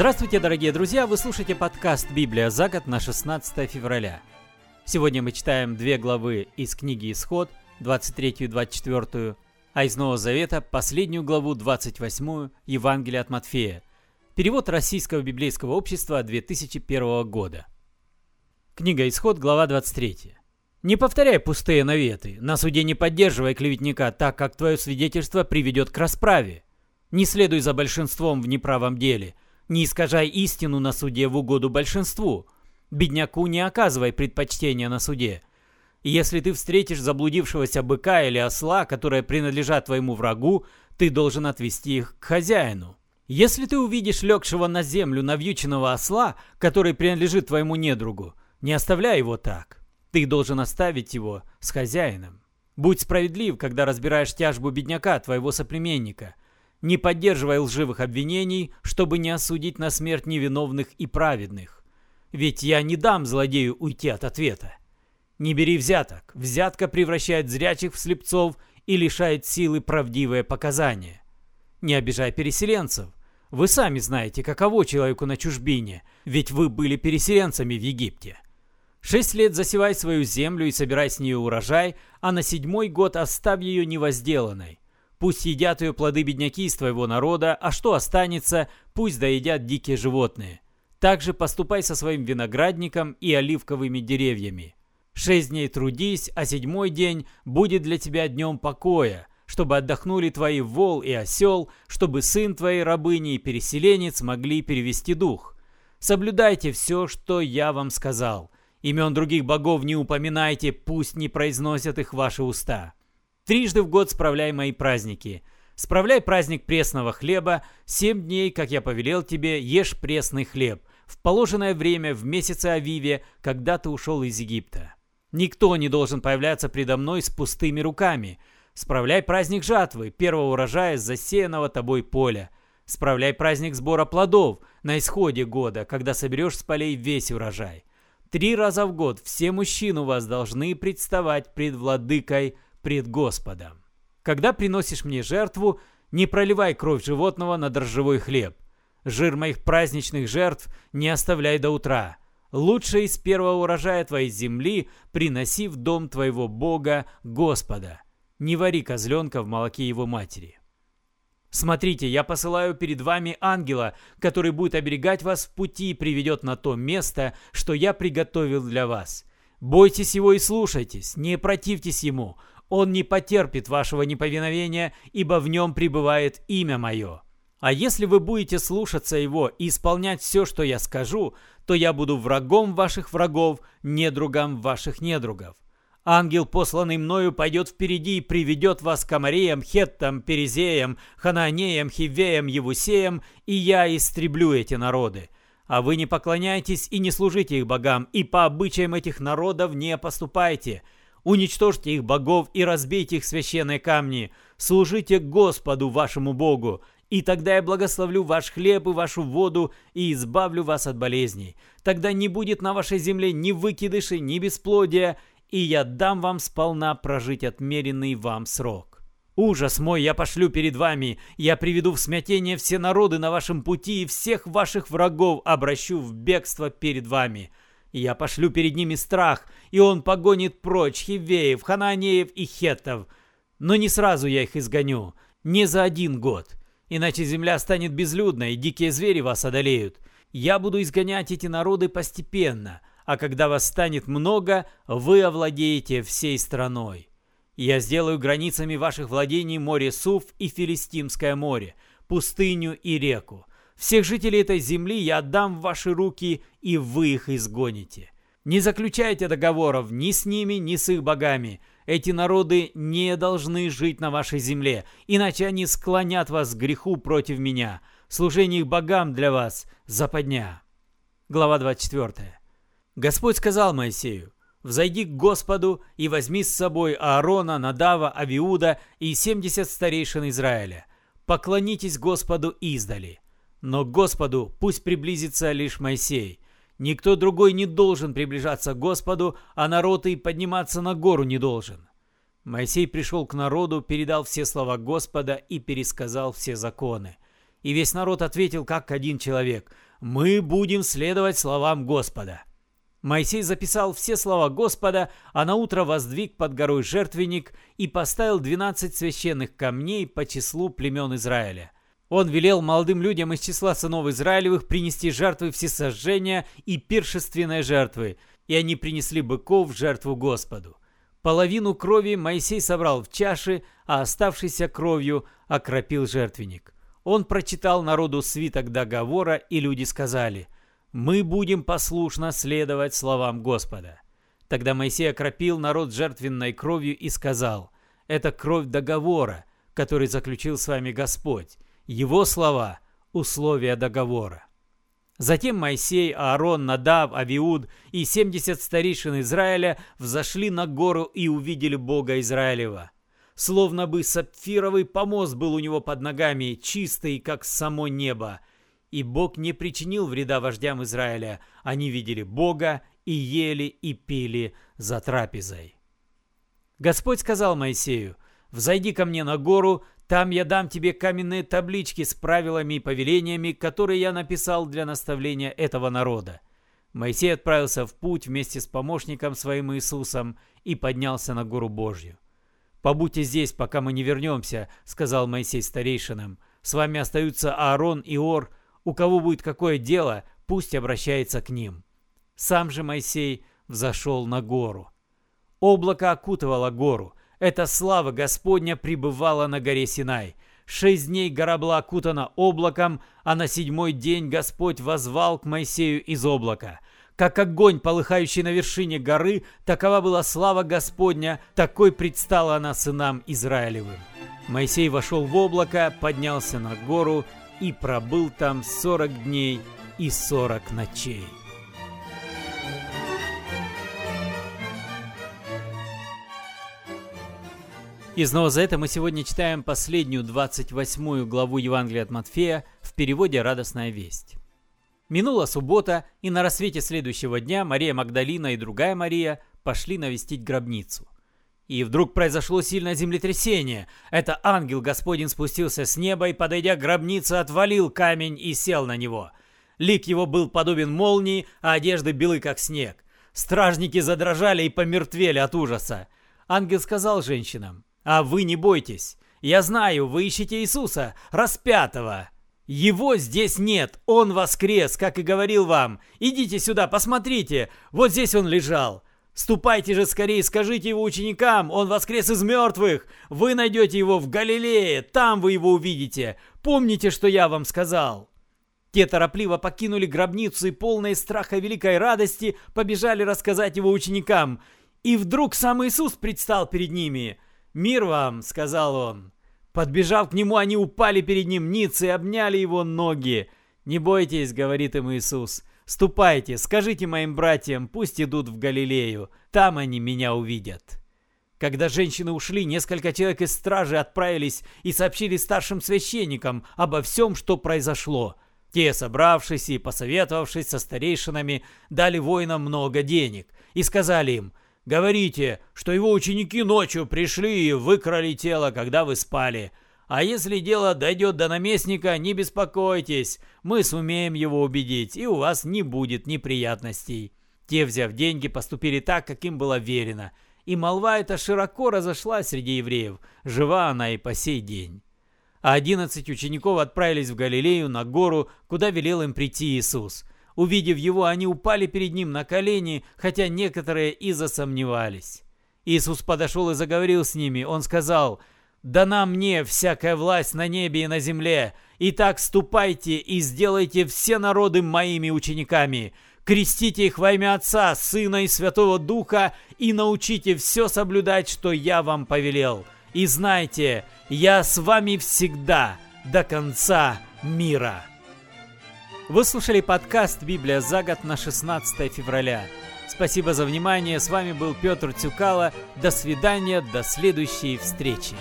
Здравствуйте, дорогие друзья! Вы слушаете подкаст «Библия за год» на 16 февраля. Сегодня мы читаем две главы из книги «Исход», 23 и 24, а из Нового Завета последнюю главу, 28 Евангелия от Матфея. Перевод Российского библейского общества 2001 года. Книга «Исход», глава 23. «Не повторяй пустые наветы, на суде не поддерживай клеветника, так как твое свидетельство приведет к расправе. Не следуй за большинством в неправом деле, не искажай истину на суде в угоду большинству. Бедняку не оказывай предпочтения на суде. Если ты встретишь заблудившегося быка или осла, которые принадлежат твоему врагу, ты должен отвести их к хозяину. Если ты увидишь легшего на землю навьюченного осла, который принадлежит твоему недругу, не оставляй его так. Ты должен оставить его с хозяином. Будь справедлив, когда разбираешь тяжбу бедняка, твоего соплеменника. Не поддерживай лживых обвинений, чтобы не осудить на смерть невиновных и праведных. Ведь я не дам злодею уйти от ответа. Не бери взяток. Взятка превращает зрячих в слепцов и лишает силы правдивые показания. Не обижай переселенцев. Вы сами знаете, каково человеку на чужбине, ведь вы были переселенцами в Египте. Шесть лет засевай свою землю и собирай с нее урожай, а на седьмой год оставь ее невозделанной. Пусть едят ее плоды бедняки из твоего народа, а что останется, пусть доедят дикие животные. Также поступай со своим виноградником и оливковыми деревьями. Шесть дней трудись, а седьмой день будет для тебя днем покоя, чтобы отдохнули твои вол и осел, чтобы сын твоей рабыни и переселенец могли перевести дух. Соблюдайте все, что я вам сказал, Имен других богов не упоминайте, пусть не произносят их ваши уста. Трижды в год справляй мои праздники. Справляй праздник пресного хлеба, семь дней, как я повелел тебе, ешь пресный хлеб, в положенное время, в месяце Авиве, когда ты ушел из Египта. Никто не должен появляться предо мной с пустыми руками. Справляй праздник жатвы, первого урожая с засеянного тобой поля. Справляй праздник сбора плодов на исходе года, когда соберешь с полей весь урожай. Три раза в год все мужчины у вас должны представать пред владыкой, пред Господом. Когда приносишь мне жертву, не проливай кровь животного на дрожжевой хлеб. Жир моих праздничных жертв не оставляй до утра. Лучше из первого урожая твоей земли приноси в дом твоего Бога, Господа. Не вари козленка в молоке его матери. Смотрите, я посылаю перед вами ангела, который будет оберегать вас в пути и приведет на то место, что я приготовил для вас. Бойтесь его и слушайтесь, не противьтесь ему. Он не потерпит вашего неповиновения, ибо в нем пребывает имя мое. А если вы будете слушаться его и исполнять все, что я скажу, то я буду врагом ваших врагов, недругом ваших недругов. Ангел, посланный мною, пойдет впереди и приведет вас к Амареям, Хеттам, Перезеям, Хананеям, Хивеям, Евусеям, и я истреблю эти народы. А вы не поклоняйтесь и не служите их богам, и по обычаям этих народов не поступайте. Уничтожьте их богов и разбейте их священные камни. Служите Господу вашему Богу, и тогда я благословлю ваш хлеб и вашу воду и избавлю вас от болезней. Тогда не будет на вашей земле ни выкидышей, ни бесплодия, и я дам вам сполна прожить отмеренный вам срок. Ужас мой я пошлю перед вами, я приведу в смятение все народы на вашем пути и всех ваших врагов обращу в бегство перед вами. Я пошлю перед ними страх, и он погонит прочь хивеев, хананеев и хеттов. Но не сразу я их изгоню, не за один год, иначе земля станет безлюдной, и дикие звери вас одолеют. Я буду изгонять эти народы постепенно, а когда вас станет много, вы овладеете всей страной. Я сделаю границами ваших владений море Суф и Филистимское море, пустыню и реку. Всех жителей этой земли я отдам в ваши руки, и вы их изгоните. Не заключайте договоров ни с ними, ни с их богами. Эти народы не должны жить на вашей земле, иначе они склонят вас к греху против меня. Служение их богам для вас – западня. Глава 24. Господь сказал Моисею, «Взойди к Господу и возьми с собой Аарона, Надава, Авиуда и семьдесят старейшин Израиля. Поклонитесь Господу издали. Но к Господу пусть приблизится лишь Моисей. Никто другой не должен приближаться к Господу, а народ и подниматься на гору не должен». Моисей пришел к народу, передал все слова Господа и пересказал все законы. И весь народ ответил как один человек – «Мы будем следовать словам Господа». Моисей записал все слова Господа, а на утро воздвиг под горой жертвенник и поставил двенадцать священных камней по числу племен Израиля. Он велел молодым людям из числа сынов Израилевых принести жертвы всесожжения и пиршественные жертвы, и они принесли быков в жертву Господу. Половину крови Моисей собрал в чаши, а оставшейся кровью окропил жертвенник. Он прочитал народу свиток договора, и люди сказали, «Мы будем послушно следовать словам Господа». Тогда Моисей окропил народ жертвенной кровью и сказал, «Это кровь договора, который заключил с вами Господь. Его слова – условия договора». Затем Моисей, Аарон, Надав, Авиуд и семьдесят старейшин Израиля взошли на гору и увидели Бога Израилева. Словно бы сапфировый помост был у него под ногами, чистый, как само небо. И Бог не причинил вреда вождям Израиля. Они видели Бога и ели и пили за трапезой. Господь сказал Моисею, «Взойди ко мне на гору, там я дам тебе каменные таблички с правилами и повелениями, которые я написал для наставления этого народа. Моисей отправился в путь вместе с помощником своим Иисусом и поднялся на гору Божью. «Побудьте здесь, пока мы не вернемся», — сказал Моисей старейшинам. «С вами остаются Аарон и Ор. У кого будет какое дело, пусть обращается к ним». Сам же Моисей взошел на гору. Облако окутывало гору — эта слава Господня пребывала на горе Синай. Шесть дней гора была окутана облаком, а на седьмой день Господь возвал к Моисею из облака. Как огонь, полыхающий на вершине горы, такова была слава Господня, такой предстала она сынам Израилевым. Моисей вошел в облако, поднялся на гору и пробыл там сорок дней и сорок ночей. И снова за это мы сегодня читаем последнюю 28 главу Евангелия от Матфея в переводе «Радостная весть». Минула суббота, и на рассвете следующего дня Мария Магдалина и другая Мария пошли навестить гробницу. И вдруг произошло сильное землетрясение. Это ангел Господень спустился с неба и, подойдя к гробнице, отвалил камень и сел на него. Лик его был подобен молнии, а одежды белы, как снег. Стражники задрожали и помертвели от ужаса. Ангел сказал женщинам, а вы не бойтесь. Я знаю, вы ищете Иисуса, распятого. Его здесь нет, он воскрес, как и говорил вам. Идите сюда, посмотрите, вот здесь он лежал. Ступайте же скорее, скажите его ученикам, он воскрес из мертвых. Вы найдете его в Галилее, там вы его увидите. Помните, что я вам сказал». Те торопливо покинули гробницу и полные страха великой радости побежали рассказать его ученикам. И вдруг сам Иисус предстал перед ними – «Мир вам!» — сказал он. Подбежав к нему, они упали перед ним ниц и обняли его ноги. «Не бойтесь», — говорит им Иисус. «Ступайте, скажите моим братьям, пусть идут в Галилею. Там они меня увидят». Когда женщины ушли, несколько человек из стражи отправились и сообщили старшим священникам обо всем, что произошло. Те, собравшись и посоветовавшись со старейшинами, дали воинам много денег и сказали им – Говорите, что его ученики ночью пришли и выкрали тело, когда вы спали. А если дело дойдет до наместника, не беспокойтесь, мы сумеем его убедить, и у вас не будет неприятностей». Те, взяв деньги, поступили так, как им было верено. И молва эта широко разошлась среди евреев, жива она и по сей день. А одиннадцать учеников отправились в Галилею на гору, куда велел им прийти Иисус – Увидев его, они упали перед ним на колени, хотя некоторые и засомневались. Иисус подошел и заговорил с ними. Он сказал, «Дана мне всякая власть на небе и на земле. Итак, ступайте и сделайте все народы моими учениками. Крестите их во имя Отца, Сына и Святого Духа и научите все соблюдать, что я вам повелел. И знайте, я с вами всегда, до конца мира». Вы слушали подкаст «Библия за год» на 16 февраля. Спасибо за внимание. С вами был Петр Тюкало. До свидания, до следующей встречи.